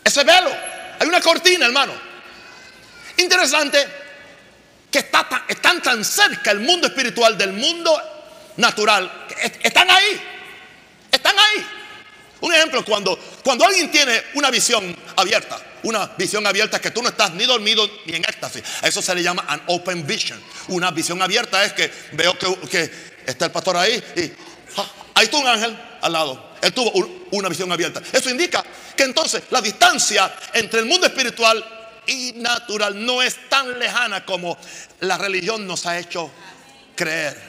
A: ese velo. Hay una cortina, hermano. Interesante que está están tan cerca el mundo espiritual del mundo natural. Están ahí. Están ahí. Un ejemplo, cuando, cuando alguien tiene una visión abierta, una visión abierta que tú no estás ni dormido ni en éxtasis, a eso se le llama an open vision. Una visión abierta es que veo que, está el pastor ahí y ah, ahí está un ángel al lado. Él tuvo una visión abierta. Eso indica que entonces la distancia entre el mundo espiritual y natural no es tan lejana como la religión nos ha hecho creer.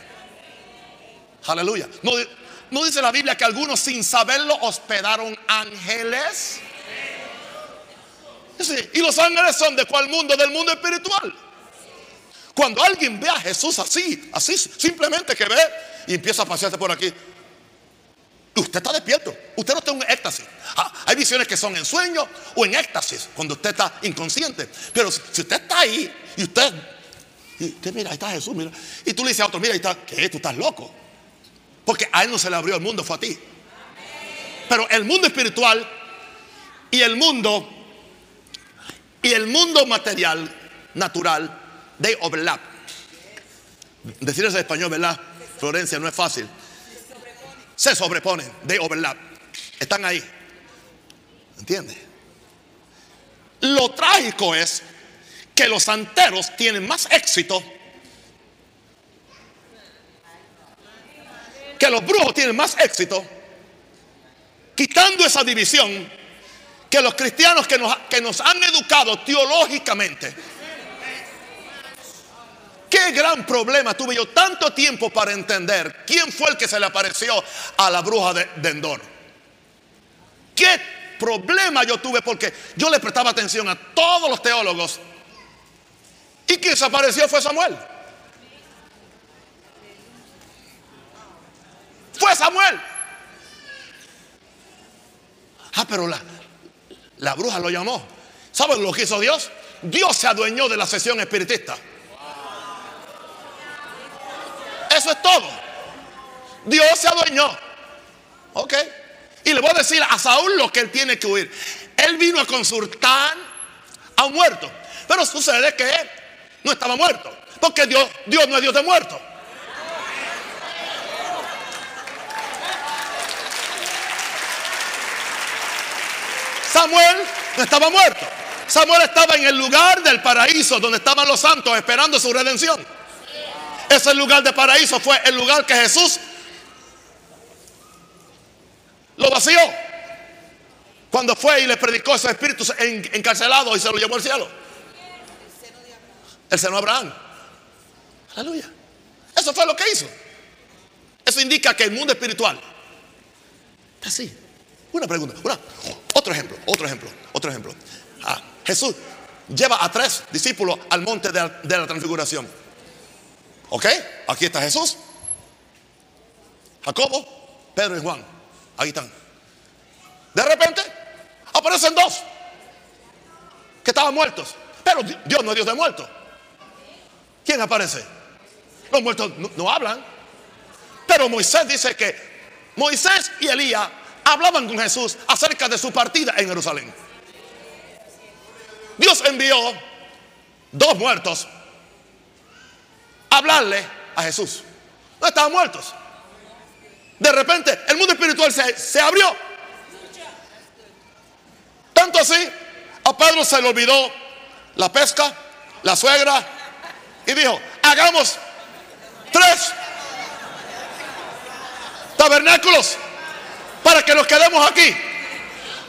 A: Aleluya. No, ¿No dice la Biblia que algunos sin saberlo hospedaron ángeles? y los ángeles son de cuál mundo? Del mundo espiritual. Cuando alguien ve a Jesús así, así, simplemente que ve y empieza a pasearse por aquí, usted está despierto. Usted no está en éxtasis. Ah, hay visiones que son en sueño o en éxtasis, cuando usted está inconsciente. Pero si, usted está ahí y usted, y mira, ahí está Jesús, mira. Y tú le dices a otro, mira, ahí está, ¿qué? Tú estás loco. Porque a él no se le abrió el mundo, fue a ti. Pero el mundo espiritual y el mundo y el mundo material, natural, they overlap. Decir eso en español, ¿verdad? Florencia, no es fácil. Se sobreponen, they overlap. Están ahí. ¿Entiendes? Lo trágico es que los santeros tienen más éxito que los brujos tienen más éxito quitando esa división que los cristianos que nos, que nos han educado teológicamente. Qué gran problema tuve yo tanto tiempo para entender quién fue el que se le apareció a la bruja de, de Endor. Qué problema yo tuve porque yo le prestaba atención a todos los teólogos y quien se apareció fue Samuel. Fue Samuel. Ah, pero la, la bruja lo llamó. ¿Saben lo que hizo Dios? Dios se adueñó de la sesión espiritista. Eso es todo. Dios se adueñó. Ok. Y le voy a decir a Saúl lo que él tiene que oír. Él vino a consultar a un muerto. Pero sucede que él no estaba muerto. Porque Dios, Dios no es Dios de muertos. Samuel no estaba muerto. Samuel estaba en el lugar del paraíso donde estaban los santos esperando su redención. Ese lugar de paraíso fue el lugar que Jesús lo vació. Cuando fue y le predicó a esos espíritus encarcelados y se lo llevó al cielo. El seno de Abraham. Aleluya. Eso fue lo que hizo. Eso indica que el mundo espiritual así. Una pregunta, otro ejemplo, otro ejemplo, otro ejemplo. Ah, Jesús lleva a tres discípulos al monte de la, transfiguración. ¿Ok? Aquí está Jesús, Jacobo, Pedro y Juan. Ahí están. De repente aparecen dos que estaban muertos. Pero Dios no es Dios de muertos. ¿Quién aparece? Los muertos no hablan. Pero Moisés dice que Moisés y Elías hablaban con Jesús acerca de su partida en Jerusalén. Dios envió dos muertos hablarle a Jesús. No estaban muertos. De repente el mundo espiritual se, se abrió. Tanto así, a Pedro se le olvidó la pesca, la suegra, y dijo, hagamos tres tabernáculos para que nos quedemos aquí.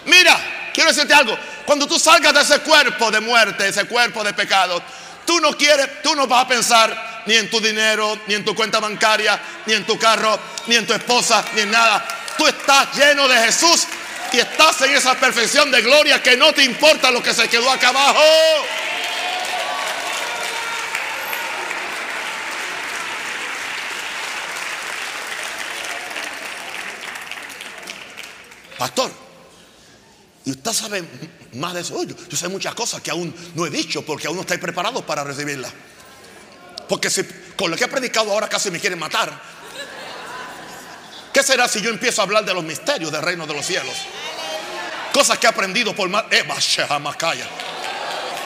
A: Mira, quiero decirte algo. Cuando tú salgas de ese cuerpo de muerte, ese cuerpo de pecado, tú no quieres, tú no vas a pensar ni en tu dinero, ni en tu cuenta bancaria, ni en tu carro, ni en tu esposa, ni en nada. Tú estás lleno de Jesús y estás en esa perfección de gloria que no te importa lo que se quedó acá abajo. Pastor, y usted sabe más de eso. Yo, yo sé muchas cosas que aún no he dicho porque aún no estoy preparado para recibirla. Porque si, con lo que he predicado ahora casi me quieren matar. ¿Qué será si yo empiezo a hablar de los misterios del reino de los cielos? Cosas que he aprendido por más.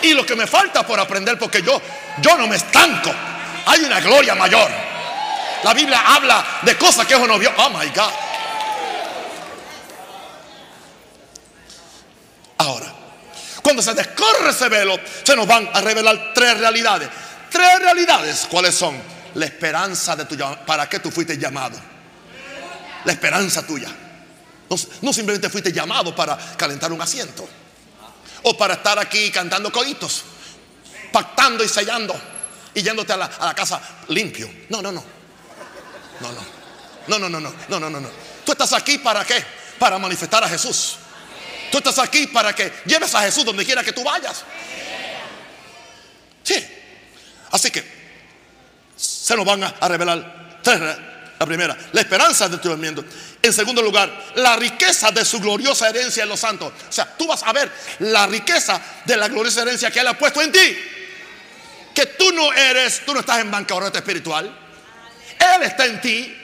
A: Y lo que me falta por aprender, porque yo, yo no me estanco. Hay una gloria mayor. La Biblia habla de cosas que uno vio. Oh my God. Ahora, cuando se descorre ese velo, se nos van a revelar tres realidades. Tres realidades. ¿Cuáles son? La esperanza de tu llamado. ¿Para qué tú fuiste llamado? La esperanza tuya. No, simplemente fuiste llamado para calentar un asiento. O para estar aquí cantando coditos. Pactando y sellando. Y yéndote a la, a la casa limpio. No, no, no. No, no. No, no, no, no. No, no, no, no. Tú estás aquí para qué? Para manifestar a Jesús. Tú estás aquí para que lleves a Jesús donde quiera que tú vayas. Sí. Así que se nos van a, revelar tres. La primera, la esperanza de tu enmienda. En segundo lugar, la riqueza de su gloriosa herencia en los santos. O sea, tú vas a ver la riqueza de la gloriosa herencia que Él ha puesto en ti. Que tú no eres, tú no estás en bancarrota espiritual. Él está en ti.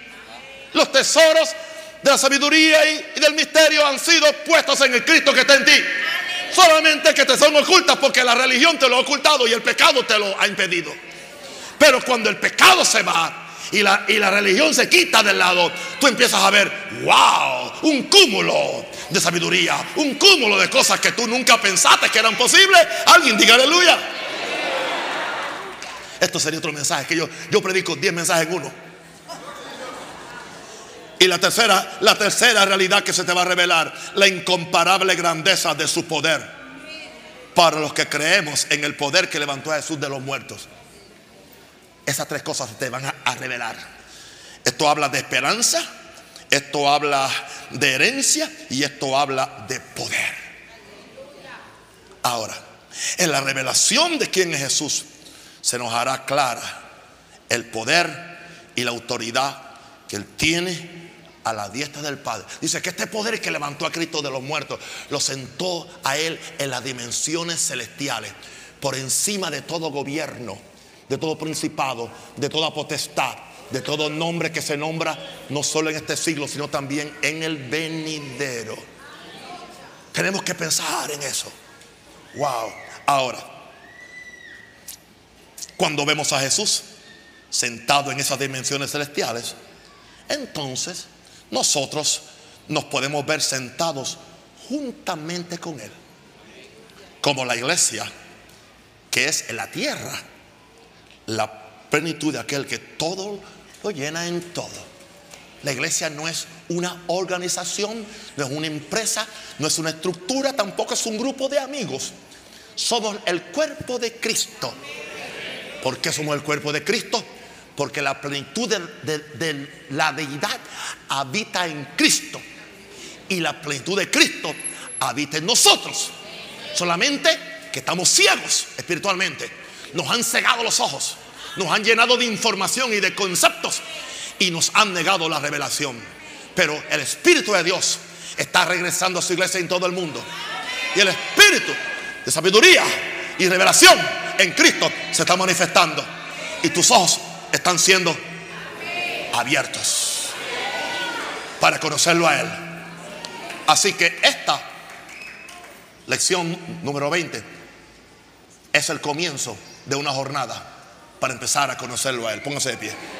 A: Los tesoros de la sabiduría y, del misterio han sido puestos en el Cristo que está en ti. Solamente que te son ocultas porque la religión te lo ha ocultado y el pecado te lo ha impedido. Pero cuando el pecado se va y la, y la religión se quita del lado, tú empiezas a ver, wow, un cúmulo de sabiduría, un cúmulo de cosas que tú nunca pensaste que eran posibles. Alguien diga aleluya. Esto sería otro mensaje que yo, yo predico 10 mensajes en uno. Y la tercera, la tercera realidad que se te va a revelar, la incomparable grandeza de su poder. Para los que creemos en el poder que levantó a Jesús de los muertos. Esas tres cosas se te van a, a revelar. Esto habla de esperanza, esto habla de herencia y esto habla de poder. Ahora, en la revelación de quién es Jesús, se nos hará clara el poder y la autoridad que Él tiene a la diestra del Padre. Dice que este poder que levantó a Cristo de los muertos lo sentó a Él en las dimensiones celestiales, por encima de todo gobierno, de todo principado, de toda potestad, de todo nombre que se nombra, no solo en este siglo, sino también en el venidero. Tenemos que pensar en eso. Wow. Ahora, cuando vemos a Jesús sentado en esas dimensiones celestiales, entonces nosotros nos podemos ver sentados juntamente con Él. Como la iglesia, que es en la tierra, la plenitud de aquel que todo lo llena en todo. La iglesia no es una organización, no es una empresa, no es una estructura, tampoco es un grupo de amigos. Somos el cuerpo de Cristo. ¿Por qué somos el cuerpo de Cristo? Porque la plenitud de, la deidad habita en Cristo. Y la plenitud de Cristo habita en nosotros. Solamente que estamos ciegos espiritualmente. Nos han cegado los ojos. Nos han llenado de información y de conceptos. Y nos han negado la revelación. Pero el Espíritu de Dios está regresando a su iglesia en todo el mundo. Y el Espíritu de sabiduría y revelación en Cristo se está manifestando. Y tus ojos están siendo abiertos para conocerlo a Él. Así que esta lección número 20 es el comienzo de una jornada para empezar a conocerlo a Él. Póngase de pie.